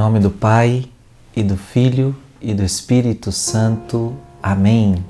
nome do Pai e do Filho e do Espírito Santo. Amém.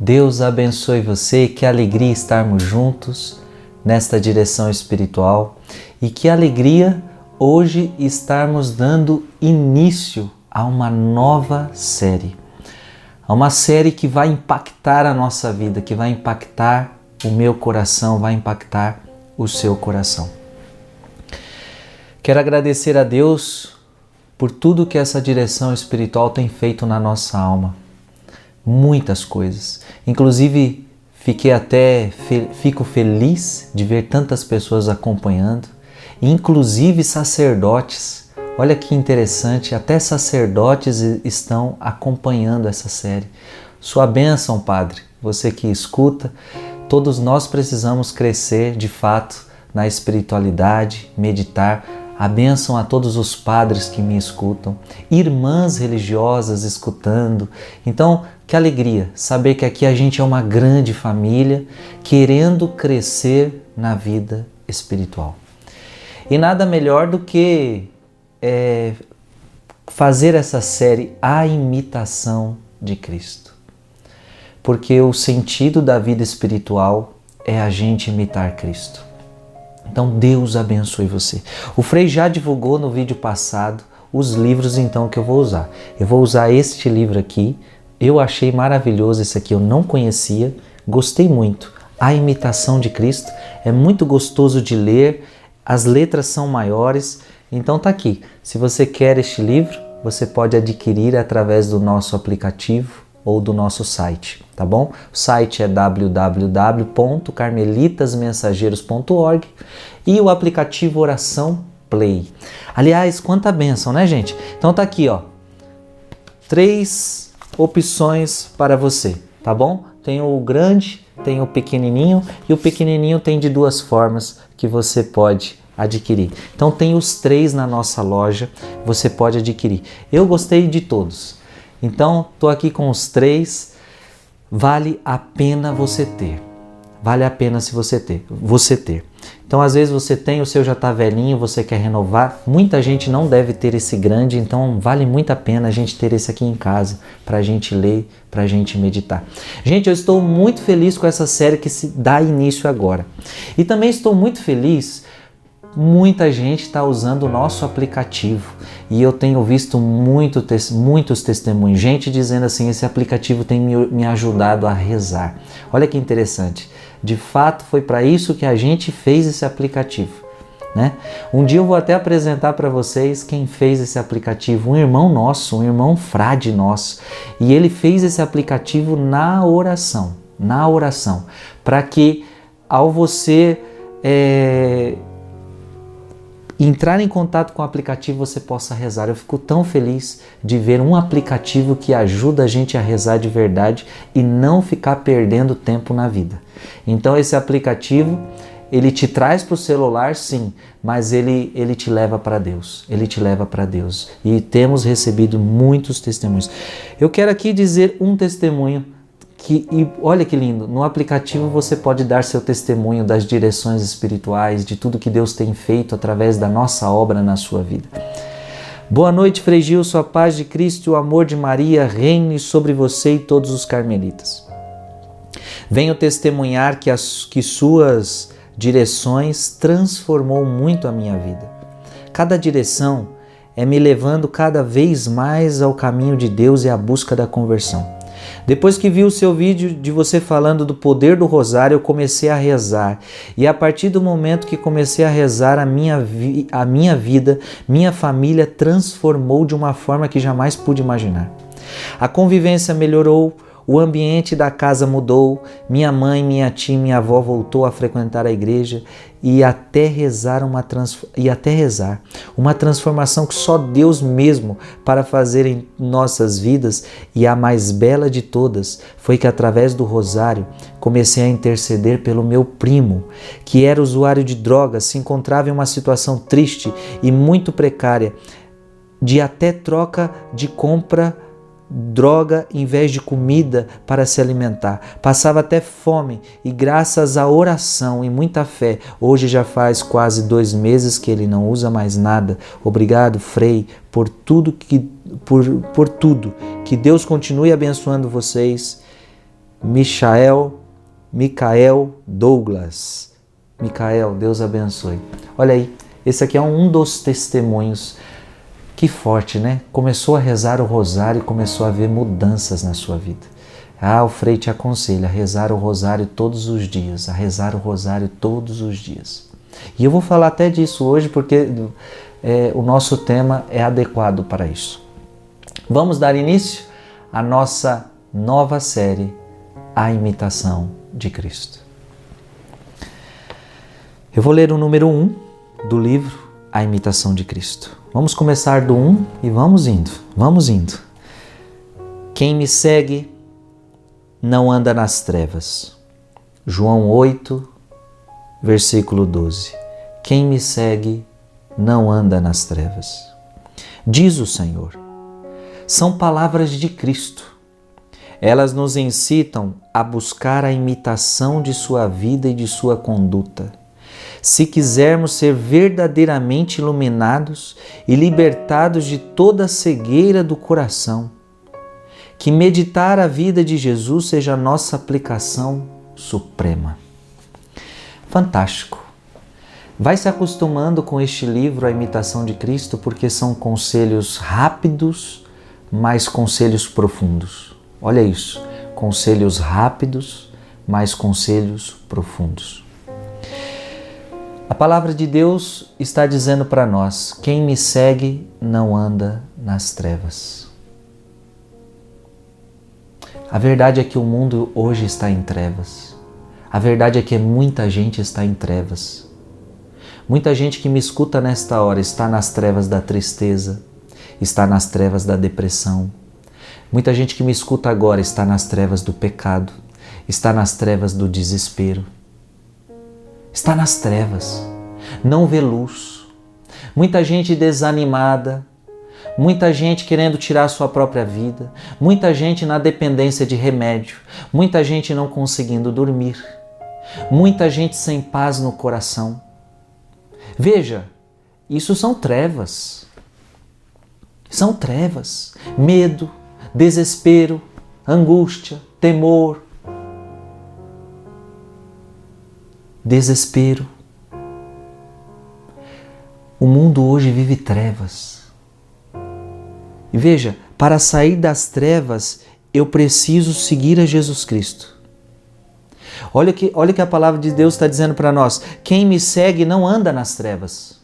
Deus abençoe você, que alegria estarmos juntos nesta direção espiritual e que alegria hoje estarmos dando início a uma nova série. A uma série que vai impactar a nossa vida, que vai impactar o meu coração, vai impactar o seu coração. Quero agradecer a Deus por tudo que essa direção espiritual tem feito na nossa alma. Muitas coisas. Inclusive, fiquei até fico feliz de ver tantas pessoas acompanhando, inclusive sacerdotes. Olha que interessante, até sacerdotes estão acompanhando essa série. Sua bênção, Padre, você que escuta, todos nós precisamos crescer de fato na espiritualidade, meditar a bênção a todos os padres que me escutam, irmãs religiosas escutando. Então, que alegria saber que aqui a gente é uma grande família querendo crescer na vida espiritual. E nada melhor do que é, fazer essa série A Imitação de Cristo. Porque o sentido da vida espiritual é a gente imitar Cristo. Então Deus abençoe você. O Frei já divulgou no vídeo passado os livros então que eu vou usar. Eu vou usar este livro aqui. Eu achei maravilhoso esse aqui, eu não conhecia, gostei muito. A imitação de Cristo é muito gostoso de ler, as letras são maiores, então tá aqui. Se você quer este livro, você pode adquirir através do nosso aplicativo ou do nosso site, tá bom? O site é www.carmelitasmensageiros.org e o aplicativo Oração Play. Aliás, quanta benção, né, gente? Então tá aqui, ó. Três opções para você, tá bom? Tem o grande, tem o pequenininho e o pequenininho tem de duas formas que você pode adquirir. Então tem os três na nossa loja, você pode adquirir. Eu gostei de todos. Então, estou aqui com os três. Vale a pena você ter. Vale a pena se você ter, você ter. Então, às vezes você tem, o seu já está velhinho, você quer renovar. Muita gente não deve ter esse grande, então vale muito a pena a gente ter esse aqui em casa para a gente ler, para a gente meditar. Gente, eu estou muito feliz com essa série que se dá início agora. E também estou muito feliz muita gente está usando o nosso aplicativo e eu tenho visto muito, muitos testemunhos, gente dizendo assim: esse aplicativo tem me, me ajudado a rezar. Olha que interessante, de fato foi para isso que a gente fez esse aplicativo. Né? Um dia eu vou até apresentar para vocês quem fez esse aplicativo, um irmão nosso, um irmão frade nosso, e ele fez esse aplicativo na oração, na oração, para que ao você é, entrar em contato com o aplicativo você possa rezar. Eu fico tão feliz de ver um aplicativo que ajuda a gente a rezar de verdade e não ficar perdendo tempo na vida. Então esse aplicativo ele te traz para o celular, sim, mas ele, ele te leva para Deus. Ele te leva para Deus. E temos recebido muitos testemunhos. Eu quero aqui dizer um testemunho que e olha que lindo, no aplicativo você pode dar seu testemunho das direções espirituais, de tudo que Deus tem feito através da nossa obra na sua vida. Boa noite, Frei Gilson, a paz de Cristo e o amor de Maria reine sobre você e todos os carmelitas. Venho testemunhar que, as, que suas direções transformou muito a minha vida. Cada direção é me levando cada vez mais ao caminho de Deus e à busca da conversão. Depois que vi o seu vídeo de você falando do poder do rosário, eu comecei a rezar. E a partir do momento que comecei a rezar, a minha, a minha vida, minha família transformou de uma forma que jamais pude imaginar. A convivência melhorou, o ambiente da casa mudou, minha mãe, minha tia, minha avó voltou a frequentar a igreja e até rezar uma e até rezar. Uma transformação que só Deus mesmo para fazer em nossas vidas e a mais bela de todas foi que através do rosário comecei a interceder pelo meu primo, que era usuário de drogas, se encontrava em uma situação triste e muito precária, de até troca de compra droga em vez de comida para se alimentar. Passava até fome e, graças à oração e muita fé, hoje já faz quase dois meses que ele não usa mais nada. Obrigado, Frei, por tudo que por, por tudo. Que Deus continue abençoando vocês. Michael, Michael Douglas. Michael, Deus abençoe. Olha aí, esse aqui é um dos testemunhos que forte, né? Começou a rezar o rosário e começou a ver mudanças na sua vida. Ah, o Frei te aconselha a rezar o rosário todos os dias, a rezar o rosário todos os dias. E eu vou falar até disso hoje porque é, o nosso tema é adequado para isso. Vamos dar início à nossa nova série, A Imitação de Cristo. Eu vou ler o número 1 um do livro A Imitação de Cristo. Vamos começar do 1 e vamos indo, vamos indo. Quem me segue não anda nas trevas. João 8, versículo 12. Quem me segue não anda nas trevas. Diz o Senhor. São palavras de Cristo. Elas nos incitam a buscar a imitação de sua vida e de sua conduta se quisermos ser verdadeiramente iluminados e libertados de toda a cegueira do coração. Que meditar a vida de Jesus seja a nossa aplicação suprema. Fantástico! Vai se acostumando com este livro, A Imitação de Cristo, porque são conselhos rápidos, mas conselhos profundos. Olha isso, conselhos rápidos, mas conselhos profundos. A palavra de Deus está dizendo para nós: quem me segue não anda nas trevas. A verdade é que o mundo hoje está em trevas. A verdade é que muita gente está em trevas. Muita gente que me escuta nesta hora está nas trevas da tristeza, está nas trevas da depressão. Muita gente que me escuta agora está nas trevas do pecado, está nas trevas do desespero está nas trevas, não vê luz. Muita gente desanimada, muita gente querendo tirar sua própria vida, muita gente na dependência de remédio, muita gente não conseguindo dormir, muita gente sem paz no coração. Veja, isso são trevas. São trevas, medo, desespero, angústia, temor, desespero. O mundo hoje vive trevas. E veja, para sair das trevas, eu preciso seguir a Jesus Cristo. Olha que, olha que a palavra de Deus está dizendo para nós: quem me segue não anda nas trevas.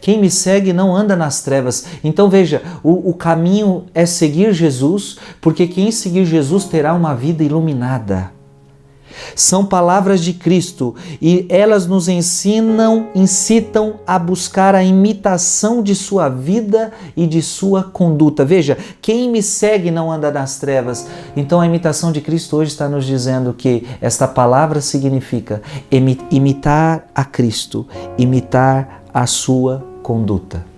Quem me segue não anda nas trevas. Então veja, o, o caminho é seguir Jesus, porque quem seguir Jesus terá uma vida iluminada. São palavras de Cristo e elas nos ensinam, incitam a buscar a imitação de sua vida e de sua conduta. Veja, quem me segue não anda nas trevas. Então a imitação de Cristo hoje está nos dizendo que esta palavra significa imitar a Cristo, imitar a sua conduta.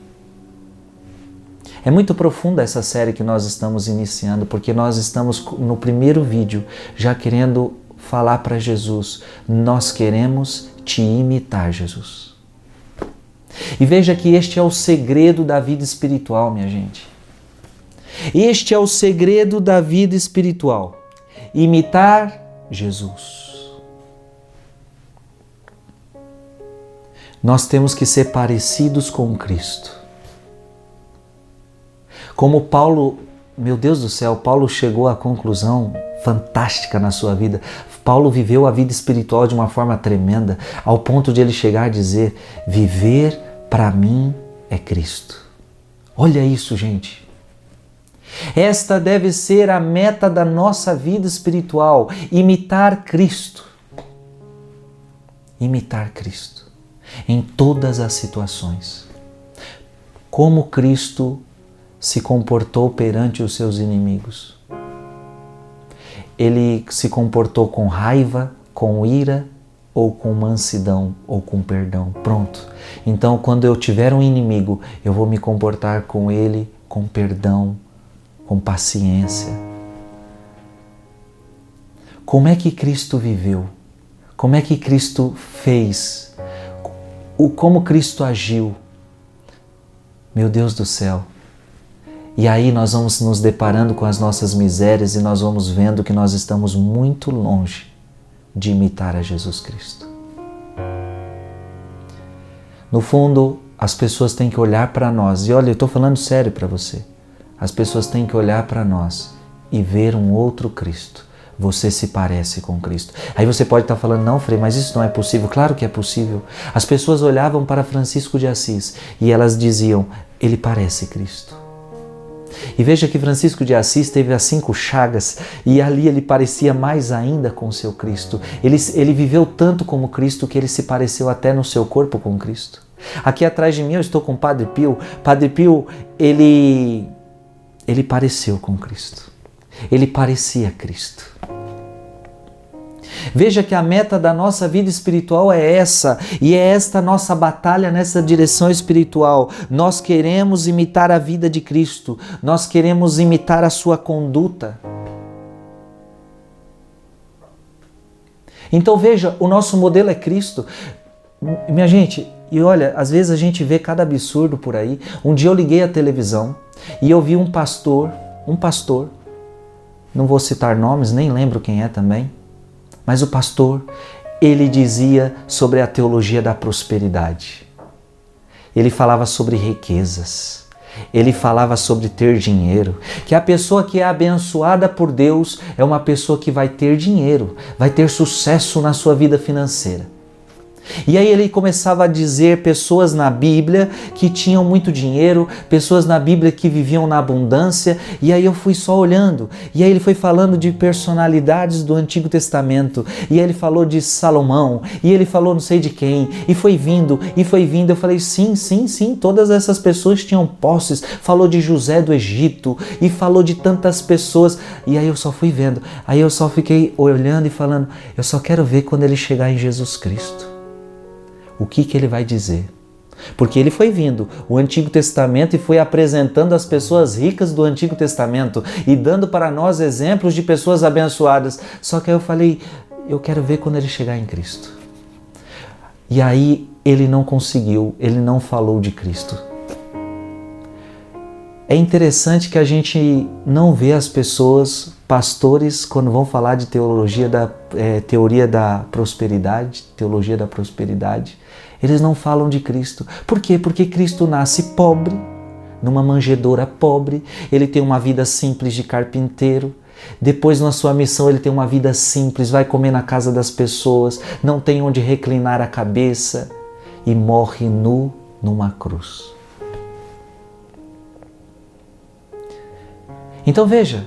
É muito profunda essa série que nós estamos iniciando, porque nós estamos no primeiro vídeo já querendo falar para Jesus: Nós queremos te imitar, Jesus. E veja que este é o segredo da vida espiritual, minha gente. Este é o segredo da vida espiritual: imitar Jesus. Nós temos que ser parecidos com Cristo. Como Paulo, meu Deus do céu, Paulo chegou à conclusão fantástica na sua vida. Paulo viveu a vida espiritual de uma forma tremenda, ao ponto de ele chegar a dizer: Viver para mim é Cristo. Olha isso, gente. Esta deve ser a meta da nossa vida espiritual: imitar Cristo. Imitar Cristo em todas as situações. Como Cristo se comportou perante os seus inimigos ele se comportou com raiva, com ira ou com mansidão ou com perdão. Pronto. Então, quando eu tiver um inimigo, eu vou me comportar com ele com perdão, com paciência. Como é que Cristo viveu? Como é que Cristo fez? O como Cristo agiu? Meu Deus do céu. E aí nós vamos nos deparando com as nossas misérias e nós vamos vendo que nós estamos muito longe de imitar a Jesus Cristo. No fundo, as pessoas têm que olhar para nós. E olha, eu estou falando sério para você. As pessoas têm que olhar para nós e ver um outro Cristo. Você se parece com Cristo. Aí você pode estar tá falando, não, Frei, mas isso não é possível. Claro que é possível. As pessoas olhavam para Francisco de Assis e elas diziam, ele parece Cristo. E veja que Francisco de Assis teve as cinco chagas e ali ele parecia mais ainda com o seu Cristo. Ele, ele viveu tanto como Cristo que ele se pareceu até no seu corpo com Cristo. Aqui atrás de mim eu estou com o Padre Pio. Padre Pio, ele, ele pareceu com Cristo. Ele parecia Cristo. Veja que a meta da nossa vida espiritual é essa, e é esta nossa batalha nessa direção espiritual. Nós queremos imitar a vida de Cristo, nós queremos imitar a sua conduta. Então veja, o nosso modelo é Cristo. Minha gente, e olha, às vezes a gente vê cada absurdo por aí. Um dia eu liguei a televisão e eu vi um pastor, um pastor, não vou citar nomes, nem lembro quem é também mas o pastor, ele dizia sobre a teologia da prosperidade. Ele falava sobre riquezas. Ele falava sobre ter dinheiro, que a pessoa que é abençoada por Deus é uma pessoa que vai ter dinheiro, vai ter sucesso na sua vida financeira. E aí ele começava a dizer pessoas na Bíblia que tinham muito dinheiro, pessoas na Bíblia que viviam na abundância, e aí eu fui só olhando. E aí ele foi falando de personalidades do Antigo Testamento, e aí ele falou de Salomão, e ele falou não sei de quem, e foi vindo, e foi vindo. Eu falei: "Sim, sim, sim, todas essas pessoas tinham posses". Falou de José do Egito e falou de tantas pessoas. E aí eu só fui vendo. Aí eu só fiquei olhando e falando: "Eu só quero ver quando ele chegar em Jesus Cristo" o que, que ele vai dizer. Porque ele foi vindo o Antigo Testamento e foi apresentando as pessoas ricas do Antigo Testamento e dando para nós exemplos de pessoas abençoadas. Só que aí eu falei, eu quero ver quando ele chegar em Cristo. E aí ele não conseguiu, ele não falou de Cristo. É interessante que a gente não vê as pessoas, pastores, quando vão falar de teologia da é, teoria da prosperidade, teologia da prosperidade, eles não falam de Cristo. Por quê? Porque Cristo nasce pobre, numa manjedoura pobre, ele tem uma vida simples de carpinteiro. Depois, na sua missão, ele tem uma vida simples, vai comer na casa das pessoas, não tem onde reclinar a cabeça e morre nu numa cruz. Então veja,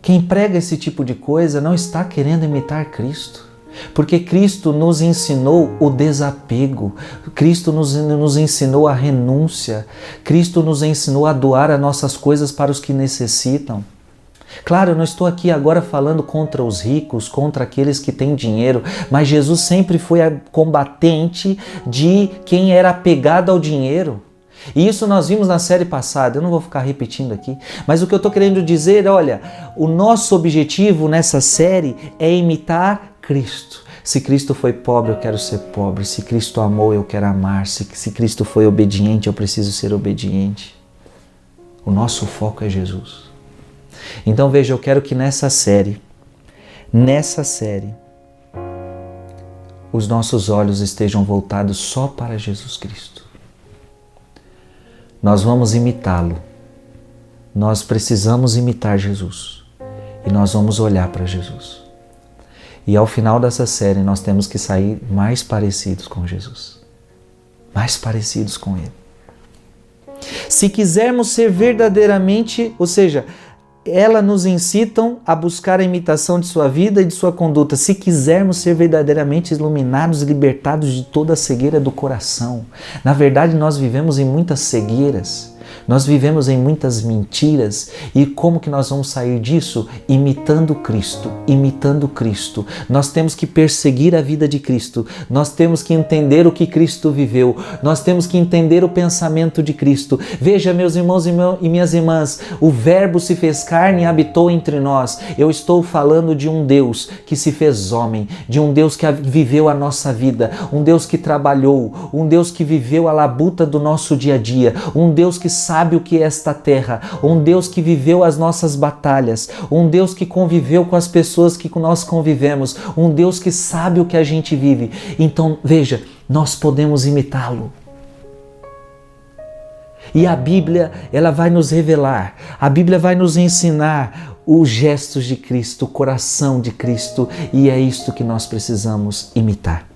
quem prega esse tipo de coisa não está querendo imitar Cristo. Porque Cristo nos ensinou o desapego, Cristo nos, nos ensinou a renúncia, Cristo nos ensinou a doar as nossas coisas para os que necessitam. Claro, eu não estou aqui agora falando contra os ricos, contra aqueles que têm dinheiro, mas Jesus sempre foi a combatente de quem era apegado ao dinheiro. E isso nós vimos na série passada, eu não vou ficar repetindo aqui, mas o que eu estou querendo dizer, olha, o nosso objetivo nessa série é imitar Cristo. Se Cristo foi pobre, eu quero ser pobre. Se Cristo amou, eu quero amar. Se, se Cristo foi obediente, eu preciso ser obediente. O nosso foco é Jesus. Então veja, eu quero que nessa série, nessa série, os nossos olhos estejam voltados só para Jesus Cristo. Nós vamos imitá-lo. Nós precisamos imitar Jesus. E nós vamos olhar para Jesus. E ao final dessa série nós temos que sair mais parecidos com Jesus. Mais parecidos com Ele. Se quisermos ser verdadeiramente, ou seja, elas nos incitam a buscar a imitação de sua vida e de sua conduta, se quisermos ser verdadeiramente iluminados e libertados de toda a cegueira do coração. Na verdade, nós vivemos em muitas cegueiras Nós vivemos em muitas mentiras e como que nós vamos sair disso? Imitando Cristo, imitando Cristo. Nós temos que perseguir a vida de Cristo. Nós temos que entender o que Cristo viveu. Nós temos que entender o pensamento de Cristo. Veja, meus irmãos e minhas irmãs, o Verbo se fez carne e habitou entre nós. Eu estou falando de um Deus que se fez homem, de um Deus que viveu a nossa vida, um Deus que trabalhou, um Deus que viveu a labuta do nosso dia a dia, um Deus que sabe o que é esta terra, um Deus que viveu as nossas batalhas, um Deus que conviveu com as pessoas que nós convivemos, um Deus que sabe o que a gente vive. Então, veja, nós podemos imitá-lo. E a Bíblia, ela vai nos revelar, a Bíblia vai nos ensinar os gestos de Cristo, o coração de Cristo, e é isto que nós precisamos imitar.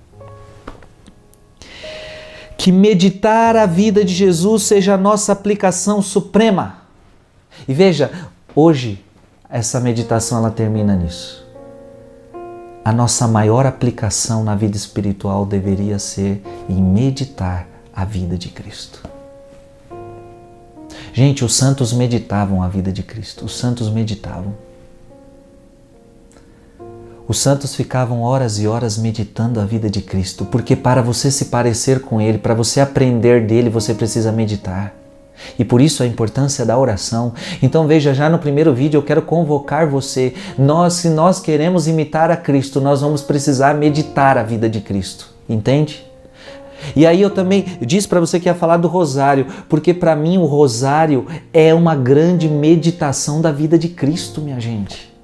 Que meditar a vida de Jesus seja a nossa aplicação suprema. E veja, hoje essa meditação ela termina nisso. A nossa maior aplicação na vida espiritual deveria ser em meditar a vida de Cristo. Gente, os santos meditavam a vida de Cristo. Os santos meditavam. Os santos ficavam horas e horas meditando a vida de Cristo, porque para você se parecer com Ele, para você aprender dele, você precisa meditar. E por isso a importância da oração. Então veja, já no primeiro vídeo eu quero convocar você. Nós, se nós queremos imitar a Cristo, nós vamos precisar meditar a vida de Cristo. Entende? E aí eu também disse para você que ia falar do rosário, porque para mim o rosário é uma grande meditação da vida de Cristo, minha gente.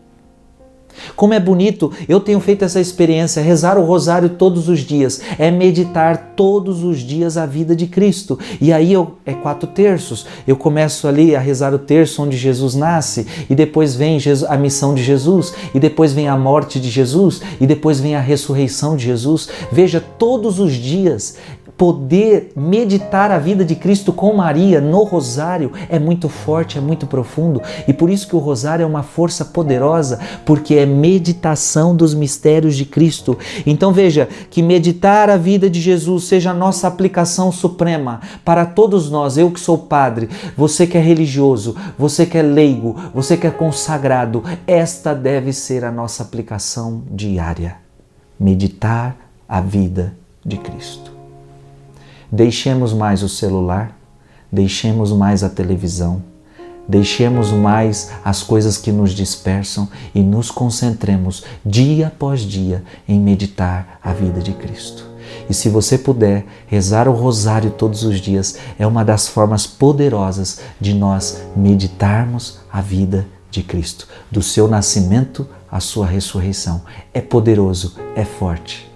Como é bonito, eu tenho feito essa experiência, rezar o rosário todos os dias, é meditar todos os dias a vida de Cristo. E aí eu, é quatro terços, eu começo ali a rezar o terço onde Jesus nasce, e depois vem a missão de Jesus, e depois vem a morte de Jesus, e depois vem a ressurreição de Jesus. Veja, todos os dias poder meditar a vida de Cristo com Maria no rosário é muito forte, é muito profundo e por isso que o rosário é uma força poderosa, porque é meditação dos mistérios de Cristo. Então veja, que meditar a vida de Jesus seja a nossa aplicação suprema para todos nós, eu que sou padre, você que é religioso, você que é leigo, você que é consagrado, esta deve ser a nossa aplicação diária. Meditar a vida de Cristo. Deixemos mais o celular, deixemos mais a televisão, deixemos mais as coisas que nos dispersam e nos concentremos dia após dia em meditar a vida de Cristo. E se você puder rezar o rosário todos os dias, é uma das formas poderosas de nós meditarmos a vida de Cristo, do seu nascimento à sua ressurreição. É poderoso, é forte.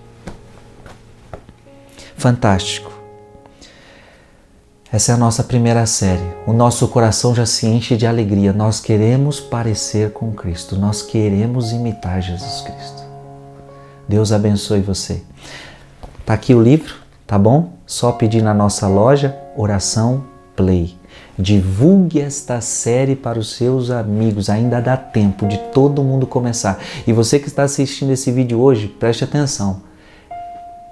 Fantástico. Essa é a nossa primeira série. O nosso coração já se enche de alegria. Nós queremos parecer com Cristo. Nós queremos imitar Jesus Cristo. Deus abençoe você. Tá aqui o livro, tá bom? Só pedir na nossa loja Oração Play. Divulgue esta série para os seus amigos. Ainda dá tempo de todo mundo começar. E você que está assistindo esse vídeo hoje, preste atenção.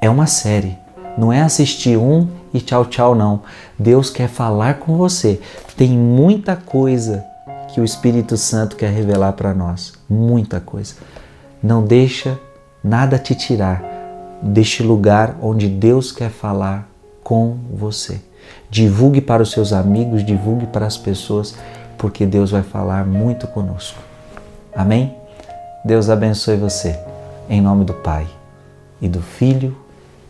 É uma série. Não é assistir um e tchau, tchau, não. Deus quer falar com você. Tem muita coisa que o Espírito Santo quer revelar para nós. Muita coisa. Não deixa nada te tirar deste lugar onde Deus quer falar com você. Divulgue para os seus amigos, divulgue para as pessoas, porque Deus vai falar muito conosco. Amém? Deus abençoe você. Em nome do Pai, e do Filho,